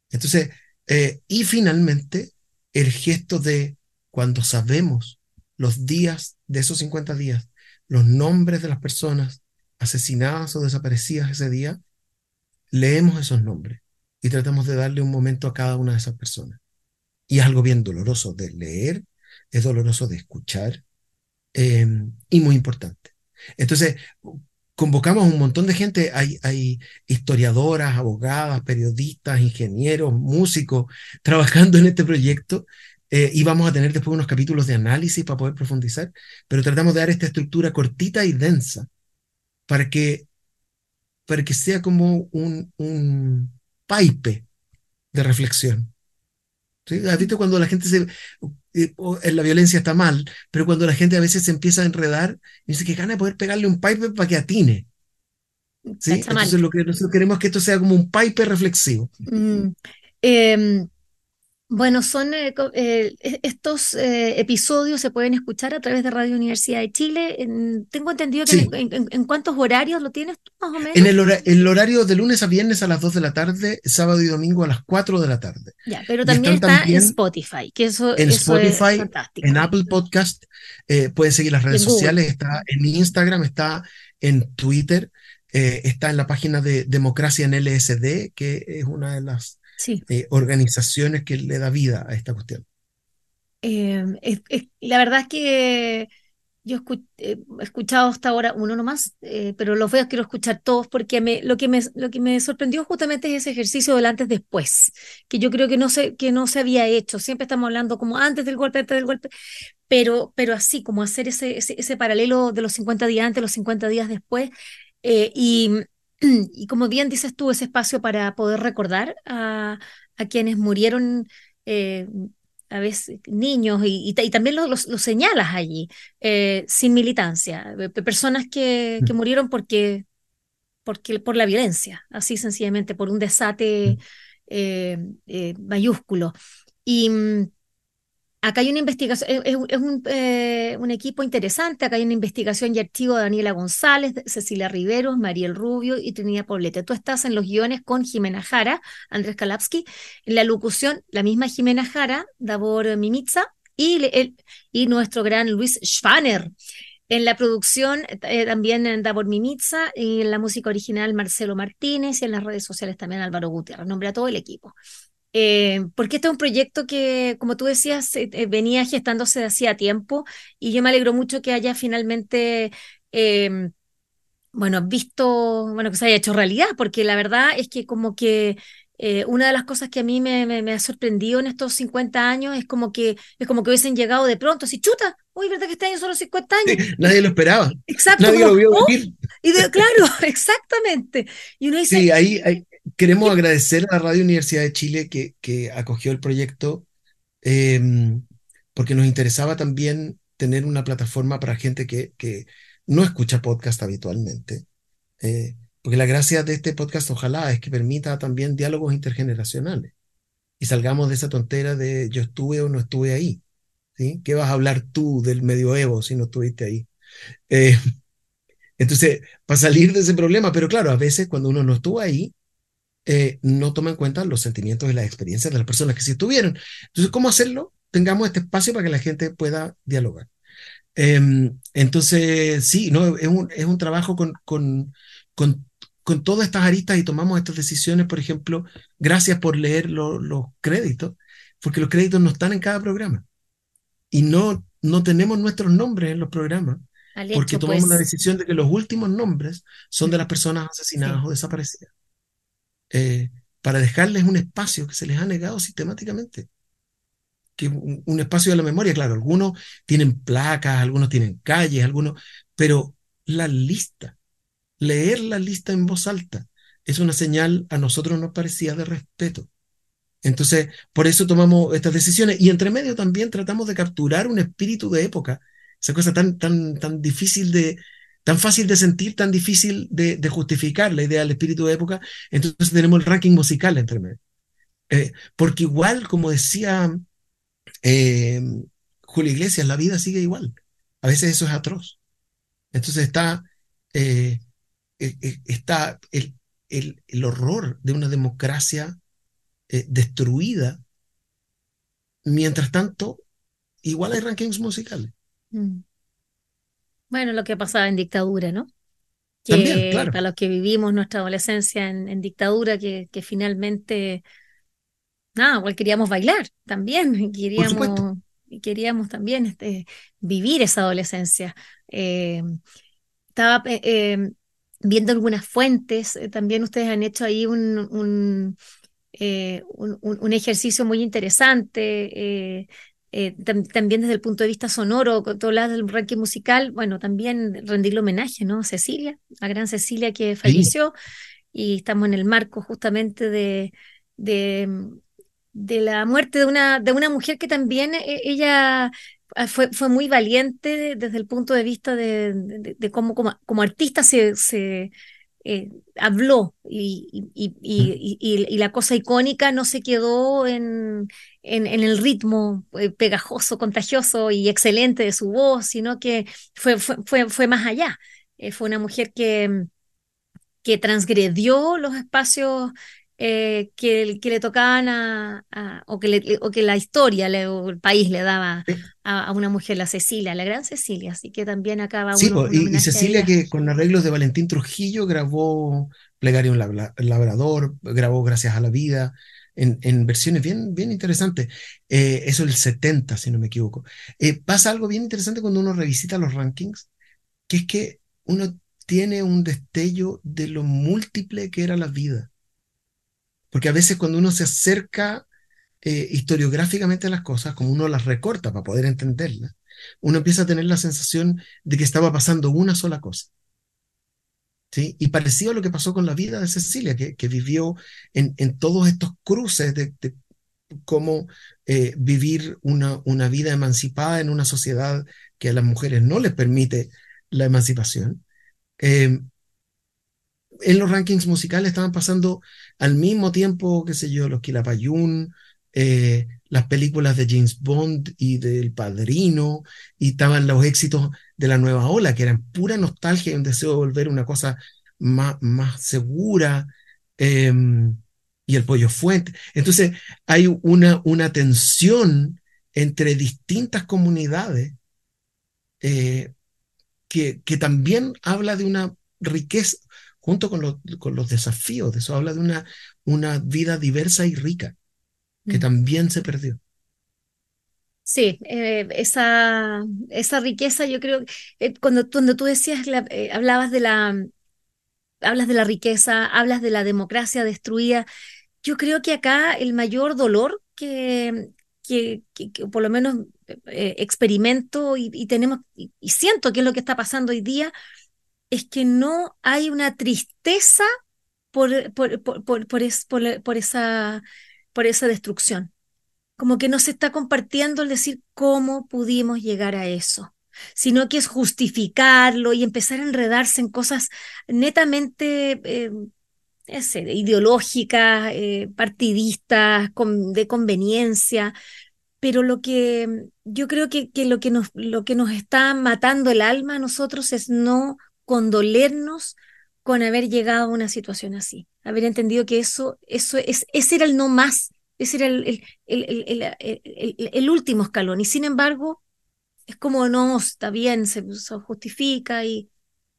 Entonces, eh, y finalmente, el gesto de cuando sabemos los días de esos 50 días, los nombres de las personas asesinadas o desaparecidas ese día, leemos esos nombres y tratamos de darle un momento a cada una de esas personas. Y es algo bien doloroso de leer, es doloroso de escuchar em, y muy importante. Entonces, convocamos un montón de gente, hay, hay historiadoras, abogadas, periodistas, ingenieros, músicos trabajando en este proyecto eh, y vamos a tener después unos capítulos de análisis para poder profundizar, pero tratamos de dar esta estructura cortita y densa para que, para que sea como un, un pipe de reflexión. ¿Has visto cuando la gente se... Eh, la violencia está mal, pero cuando la gente a veces se empieza a enredar, dice que gana de poder pegarle un pipe para que atine. ¿sí? Entonces lo que nosotros queremos es que esto sea como un pipe reflexivo. Mm. Em, bueno, son eh, eh, e-, estos eh, episodios se pueden escuchar a través de Radio Universidad de Chile. tengo entendido que en, cuántos horarios lo tienes tú, más o menos. En el, horario de lunes a viernes a las 2 de la tarde, sábado y domingo a las 4 de la tarde. Ya, pero también está en Spotify, que eso, en Spotify, en Apple Podcast, pueden seguir las redes sociales, está en Instagram, está en Twitter, está en la página de Democracia en LSD, que es una de las eh, organizaciones que le da vida a esta cuestión. Em, la verdad es que yo eh, he escuchado hasta ahora uno nomás, eh, pero los veo quiero escuchar todos porque me, lo, que me, lo que me sorprendió justamente es ese ejercicio del antes después, que yo creo que no se, que no se había hecho. Siempre estamos hablando como antes del golpe, antes del golpe, pero, pero así, como hacer ese, ese, paralelo de los 50 días antes, los 50 días después. y, y como bien dices tú, ese espacio para poder recordar a, quienes murieron, eh, a veces niños, y, también lo, señalas allí, eh, sin militancia, personas que, que, murieron porque, porque, por la violencia, así sencillamente, por un desate eh, mayúsculo. Y mm, Acá hay una investigación, es, eh, un, equipo interesante, acá hay una investigación y archivo de Daniela González, Cecilia Riveros, Mariel Rubio y Trinidad Poblete. Tú estás en los guiones con Jimena Jara, Andrés Kalapsky, en la locución, la misma Jimena Jara, Davor Mimitza y, y nuestro gran Luis Schwaner. En la producción eh, también Davor Mimitza, y en la música original Marcelo Martínez y en las redes sociales también Álvaro Gutiérrez. Nombre a todo el equipo. Eh, porque este es un proyecto que, como tú decías, eh, eh, venía gestándose de hacía tiempo y yo me alegro mucho que haya finalmente, em, bueno, visto, bueno, que se haya hecho realidad, porque la verdad es que como que una de las cosas que a mí me, ha sorprendido en estos 50 años es como que es como que hubiesen llegado de pronto, así, chuta, uy, ¿verdad que este año son los 50 años? nadie lo esperaba. Exacto. Nadie lo vio oh", Y claro, exactamente. Y uno dice, sí, ahí, ahí, Queremos agradecer a la Radio Universidad de Chile que, que acogió el proyecto, em, porque nos interesaba también tener una plataforma para gente que, que no escucha podcast habitualmente. Eh, porque la gracia de este podcast, ojalá, es que permita también diálogos intergeneracionales y salgamos de esa tontera de yo estuve o no estuve ahí. ¿sí? ¿Qué vas a hablar tú del medioevo si no estuviste ahí? Eh, entonces, para salir de ese problema, pero claro, a veces cuando uno no estuvo ahí, eh, no toma en cuenta los sentimientos y las experiencias de las personas que sí estuvieron. Entonces, ¿cómo hacerlo? Tengamos este espacio para que la gente pueda dialogar. Em, entonces, sí, no, es, un, es un trabajo con, con, con, con, todas estas aristas y tomamos estas decisiones, por ejemplo, gracias por leer los créditos, porque los créditos no están en cada programa. Y no, no tenemos nuestros nombres en los programas, porque tomamos la pues. decisión de que los últimos nombres son de las personas asesinadas o desaparecidas. Eh, para dejarles un espacio que se les ha negado sistemáticamente. Que un, espacio de la memoria, claro, algunos tienen placas, algunos tienen calles, algunos, pero la lista, leer la lista en voz alta, es una señal a nosotros nos parecía de respeto. Entonces, por eso tomamos estas decisiones y entre medio también tratamos de capturar un espíritu de época, esa cosa tan, tan, tan difícil de, tan fácil de sentir, tan difícil de, justificar la idea del espíritu de época, entonces tenemos el ranking musical entre medio. Eh, porque igual, como decía eh, Julio Iglesias, la vida sigue igual. A veces eso es atroz. Entonces está, eh, está el, el, horror de una democracia destruida. Mientras tanto, igual hay rankings musicales. Mm. Bueno, lo que pasaba en dictadura, ¿no? Que para los que vivimos nuestra adolescencia en, dictadura, que, que, finalmente, nada, igual queríamos bailar también, queríamos, queríamos también este, vivir esa adolescencia. Eh, estaba eh, eh, viendo algunas fuentes, también ustedes han hecho ahí un, un, un ejercicio muy interesante eh, también desde el punto de vista sonoro, todo hablas del ranking musical, bueno, también rendirle homenaje, ¿no? Cecilia, a gran Cecilia que falleció, y estamos en el marco justamente de, de, de, la muerte de una, de una mujer que también eh, ella ah, fue, fue muy valiente desde el punto de vista de, de, cómo como, como, artista se, se eh, habló y, y, la cosa icónica no se quedó en, en, el ritmo eh, pegajoso, contagioso y excelente de su voz, sino que fue, fue, fue, más allá. Eh, fue una mujer que, que transgredió los espacios eh, que, que, le tocaban a, o, que o, que la historia o el país le daba a, una mujer, la Cecilia, la gran Cecilia, así que también acaba sí, y, Cecilia que con arreglos de Valentín Trujillo grabó Plegario un labrador, grabó Gracias a la vida, en, en versiones bien, bien interesantes. Eh, eso el 70, si no me equivoco. Eh, pasa algo bien interesante cuando uno revisita los rankings, que es que uno tiene un destello de lo múltiple que era la vida porque a veces cuando uno se acerca eh, historiográficamente a las cosas, como uno las recorta para poder entenderlas, uno empieza a tener la sensación de que estaba pasando una sola cosa. ¿Sí? Y parecido a lo que pasó con la vida de Cecilia, que, vivió en, en, todos estos cruces de, cómo eh, vivir una, una, vida emancipada en una sociedad que a las mujeres no les permite la emancipación. Eh, en los rankings musicales estaban pasando al mismo tiempo, qué sé yo, los Quilapayún, eh, las películas de James Bond y del Padrino, y estaban los éxitos de la nueva ola, que eran pura nostalgia y un deseo de volver una cosa más, más segura, em, y el pollo fuente. Entonces hay una, una tensión entre distintas comunidades eh, que, que también habla de una riqueza, junto con, con los desafíos de eso. Habla de una, una vida diversa y rica, que mm. también se perdió. Sí, eh, esa, esa riqueza, yo creo, eh, cuando, cuando tú decías, eh, hablabas de la, hablas de la riqueza, hablas de la democracia destruida, yo creo que acá el mayor dolor que, que, por lo menos experimento y, tenemos, y, siento que es lo que está pasando hoy día, es que no hay una tristeza por, por, por, por, esa, por esa destrucción. Como que no se está compartiendo el decir cómo pudimos llegar a eso, sino que es justificarlo y empezar a enredarse en cosas netamente eh, ideológicas, eh, partidistas, de conveniencia. Pero lo que yo creo que, que, lo, que nos, lo que nos está matando el alma a nosotros es no condolernos con haber llegado a una situación así, haber entendido que eso, eso es, ese era el no más, ese era el, último escalón. Y sin embargo, es como no, está bien, se, justifica y,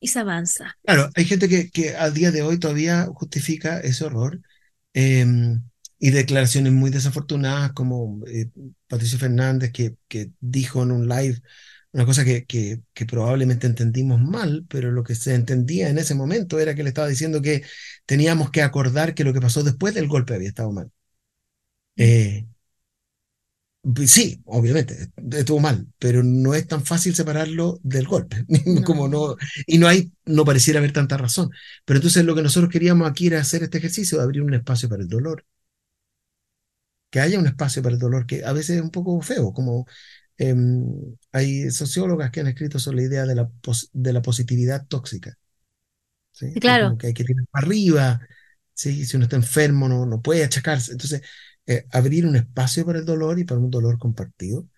y, se avanza. Claro, hay gente que, que a día de hoy todavía justifica ese horror. Em, y declaraciones muy desafortunadas como eh, Patricio Fernández que, que dijo en un live una cosa que, que, probablemente entendimos mal, pero lo que se entendía en ese momento era que le estaba diciendo que teníamos que acordar que lo que pasó después del golpe había estado mal. Eh, sí, obviamente, estuvo mal, pero no es tan fácil separarlo del golpe, como no, y no hay, no pareciera haber tanta razón. Pero entonces lo que nosotros queríamos aquí era hacer este ejercicio de abrir un espacio para el dolor. Que haya un espacio para el dolor, que a veces es un poco feo, como Em, hay sociólogas que han escrito sobre la idea de la, de la positividad tóxica. Claro. que hay que tirar para arriba, ¿sí? si uno está enfermo no, no puede achacarse. Entonces, eh, abrir un espacio para el dolor y para un dolor compartido,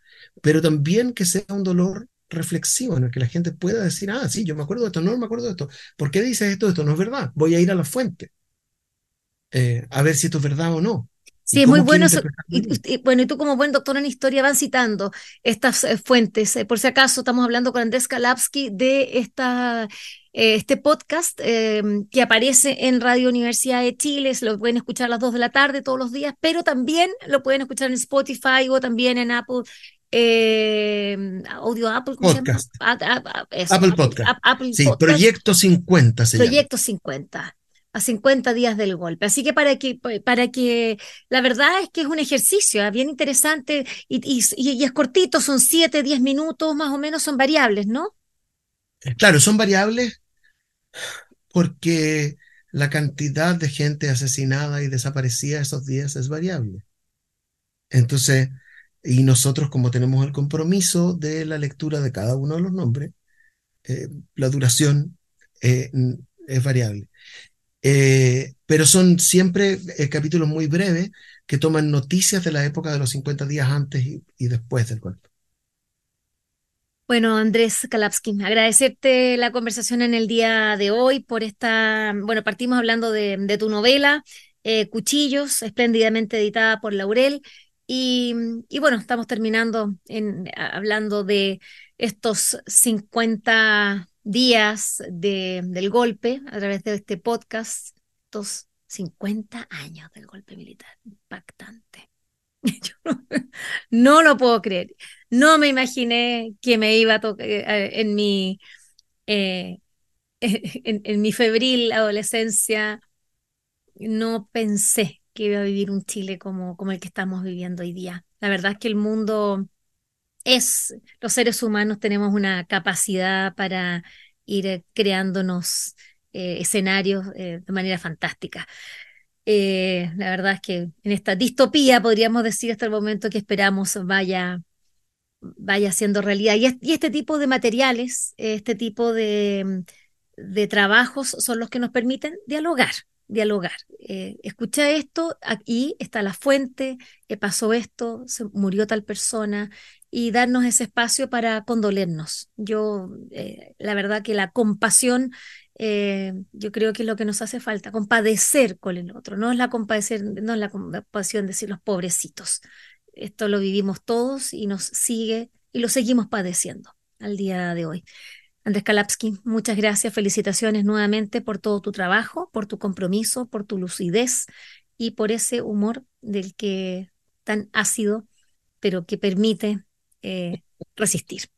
pero también que sea un dolor reflexivo en el que la gente pueda decir, ah, sí, yo me acuerdo de esto, no me acuerdo de esto. ¿Por qué dices esto? Esto no es verdad. Voy a ir a la fuente eh, a ver si esto es verdad o no. Sí, es muy bueno. y, bueno, y tú como buen doctor en historia van citando estas eh, fuentes. Eh, por si acaso estamos hablando con Andrés Kalapsky de esta, eh, este podcast em, que aparece en Radio Universidad de Chile. Se lo pueden escuchar a las 2 de la tarde todos los días, pero también lo pueden escuchar en Spotify o también en Apple. Audio Apple, podcast. Apple, Podcast. sí, Proyecto 50 se Proyecto 50 a 50 días del golpe. Así que para que, para que la verdad es que es un ejercicio ¿ah? bien interesante y, es cortito, son 7, 10 minutos más o menos, son variables, ¿no? Claro, son variables porque la cantidad de gente asesinada y desaparecida esos días es variable. Entonces, y nosotros como tenemos el compromiso de la lectura de cada uno de los nombres, eh, la duración eh, es variable. Eh, pero son siempre eh, capítulos muy breves que toman noticias de la época de los 50 días antes y, después del golpe. Bueno, Andrés Kalapski, agradecerte la conversación en el día de hoy por esta, bueno, partimos hablando de, de tu novela, eh, Cuchillos, espléndidamente editada por Laurel, y, y bueno, estamos terminando en, hablando de estos 50 días de, del golpe a través de este podcast, estos 50 años del golpe militar, impactante. Yo no, lo puedo creer. No me imaginé que me iba a tocar eh, en mi, eh, en, en, mi febril adolescencia. No pensé que iba a vivir un Chile como, como el que estamos viviendo hoy día. La verdad es que el mundo es, los seres humanos tenemos una capacidad para ir creándonos eh, escenarios eh, de manera fantástica. Eh, la verdad es que en esta distopía podríamos decir hasta el momento que esperamos vaya, vaya siendo realidad. Y, este tipo de materiales, este tipo de, trabajos son los que nos permiten dialogar, dialogar. Eh, escucha esto, aquí está la fuente, eh, pasó esto, se murió tal persona, y darnos ese espacio para condolernos. Yo, eh, la verdad que la compasión, eh, yo creo que es lo que nos hace falta, compadecer con el otro, no es la compadecer, no es la compasión decir los pobrecitos. Esto lo vivimos todos y nos sigue y lo seguimos padeciendo al día de hoy. Andrés Kalapski, muchas gracias, felicitaciones nuevamente por todo tu trabajo, por tu compromiso, por tu lucidez y por ese humor del que tan ácido, pero que permite eh, resistir.